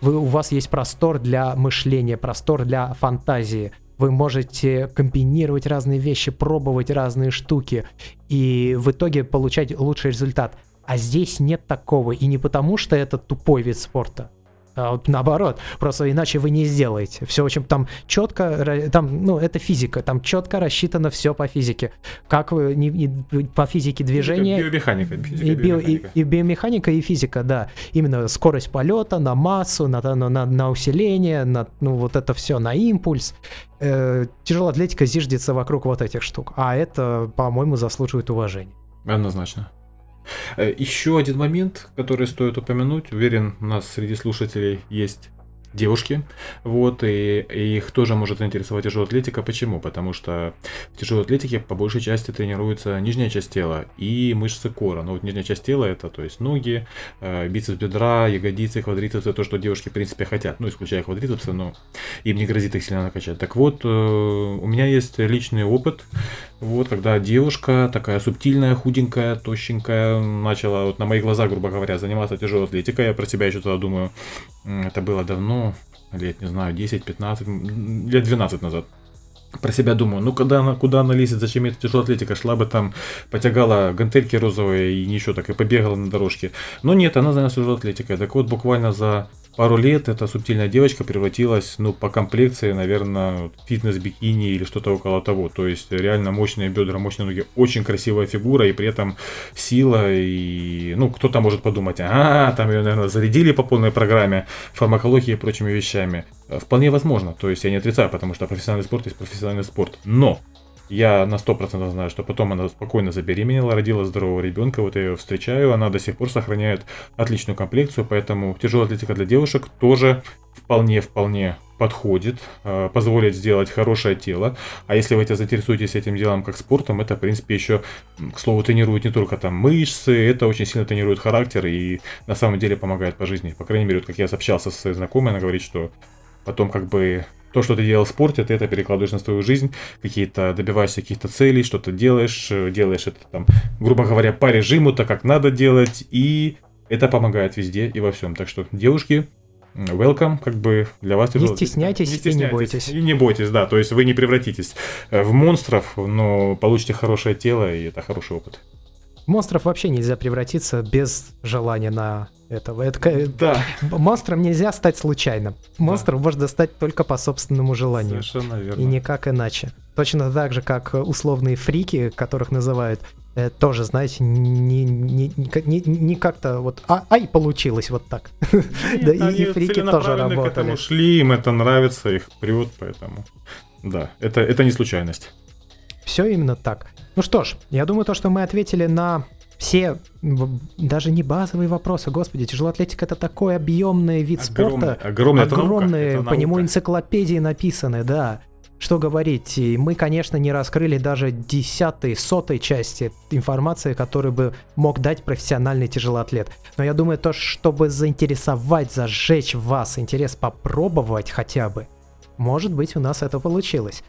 вы, у вас есть простор для мышления, простор для фантазии. Вы можете комбинировать разные вещи, пробовать разные штуки и в итоге получать лучший результат. А здесь нет такого. И не потому, что это тупой вид спорта, а вот наоборот, просто иначе вы не сделаете. Все очень там четко, там, ну, это физика, там четко рассчитано все по физике. Как вы, не, не, по физике движения. Биомеханика. Физика, и, био, биомеханика. И, и биомеханика, и физика, да. Именно скорость полета, на массу, на, на, на, на усиление, на, ну, вот это все, на импульс. Э, тяжелая атлетика зиждется вокруг вот этих штук. А это, по-моему, заслуживает уважения. Однозначно. Э, Еще один момент, который стоит упомянуть, уверен, у нас среди слушателей есть девушки, вот, и, и их тоже может заинтересовать тяжелая атлетика. Почему? Потому что в тяжелой атлетике по большей части тренируется нижняя часть тела и мышцы кора. Но вот нижняя часть тела это, то есть ноги, э, бицепс бедра, ягодицы, квадрицепсы, то, что девушки в принципе хотят, ну, исключая квадрицепсы, но им не грозит их сильно накачать. Так вот, э, у меня есть личный опыт, вот, когда девушка такая субтильная, худенькая, тощенькая, начала вот на моих глазах, грубо говоря, заниматься тяжелой атлетикой, я про себя еще тогда думаю, это было давно, лет, не знаю, 10-15, лет 12 назад. Про себя думаю, ну когда она, куда она лезет, зачем эта тяжелая атлетика, шла бы там, потягала гантельки розовые и ничего так, и побегала на дорожке. Но нет, она занялась тяжелой атлетикой. Так вот, буквально за пару лет эта субтильная девочка превратилась, ну, по комплекции, наверное, фитнес-бикини или что-то около того. То есть реально мощные бедра, мощные ноги, очень красивая фигура и при этом сила. И, ну, кто-то может подумать, а, там ее, наверное, зарядили по полной программе фармакологии и прочими вещами. Вполне возможно, то есть я не отрицаю, потому что профессиональный спорт есть профессиональный спорт. Но я на 100% знаю, что потом она спокойно забеременела, родила здорового ребенка, вот я ее встречаю, она до сих пор сохраняет отличную комплекцию, поэтому тяжелая атлетика для девушек тоже вполне-вполне подходит, э, позволит сделать хорошее тело. А если вы заинтересуетесь этим делом как спортом, это, в принципе, еще, к слову, тренирует не только там мышцы, это очень сильно тренирует характер и на самом деле помогает по жизни. По крайней мере, вот как я сообщался с знакомой, она говорит, что потом как бы то, что ты делал в спорте, ты это перекладываешь на свою жизнь, какие-то добиваешься каких-то целей, что-то делаешь, э, делаешь это там, грубо говоря, по режиму, так как надо делать, и это помогает везде и во всем. Так что, девушки, welcome, как бы для вас. Не стесняйтесь, не стесняйтесь и не бойтесь. И не бойтесь, да, то есть вы не превратитесь э, в монстров, но получите хорошее тело, и это хороший опыт. Монстров вообще нельзя превратиться без желания на этого. Это, да. Монстром нельзя стать случайно. Монстром да. можно стать только по собственному желанию. Совершенно верно. И никак иначе. Точно так же, как условные фрики, которых называют, э, тоже, знаете, не, не, не, не как-то вот, а, ай, получилось вот так. да, и, и фрики тоже работали. к этому шли, им это нравится, их прет, поэтому, да, это, это не случайность. Все именно так. Ну что ж, я думаю, то, что мы ответили на все даже не базовые вопросы, господи, тяжелая атлетика это такой объемный вид огромный, спорта, огромный, огромные, это наука, по нему энциклопедии написаны, да. Что говорить, и мы, конечно, не раскрыли даже десятой, сотой части информации, которую бы мог дать профессиональный тяжелоатлет. Но я думаю, то, чтобы заинтересовать, зажечь вас интерес попробовать хотя бы, может быть, у нас это получилось.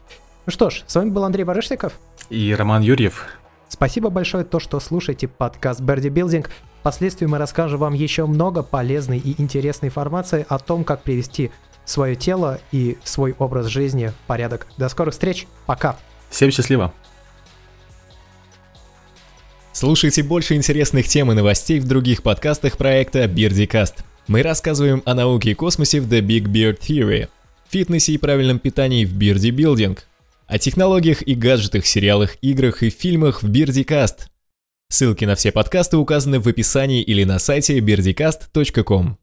Ну что ж, с вами был Андрей Барышников. И Роман Юрьев. Спасибо большое, то, что слушаете подкаст Берди Билдинг. Впоследствии мы расскажем вам еще много полезной и интересной информации о том, как привести свое тело и свой образ жизни в порядок. До скорых встреч, пока. Всем счастливо. Слушайте больше интересных тем и новостей в других подкастах проекта BeardyCast. Мы рассказываем о науке и космосе в The Big Beard Theory, фитнесе и правильном питании в Beardy Building – о технологиях и гаджетах, сериалах, играх и фильмах в Бирдикаст. Ссылки на все подкасты указаны в описании или на сайте birdicast.com.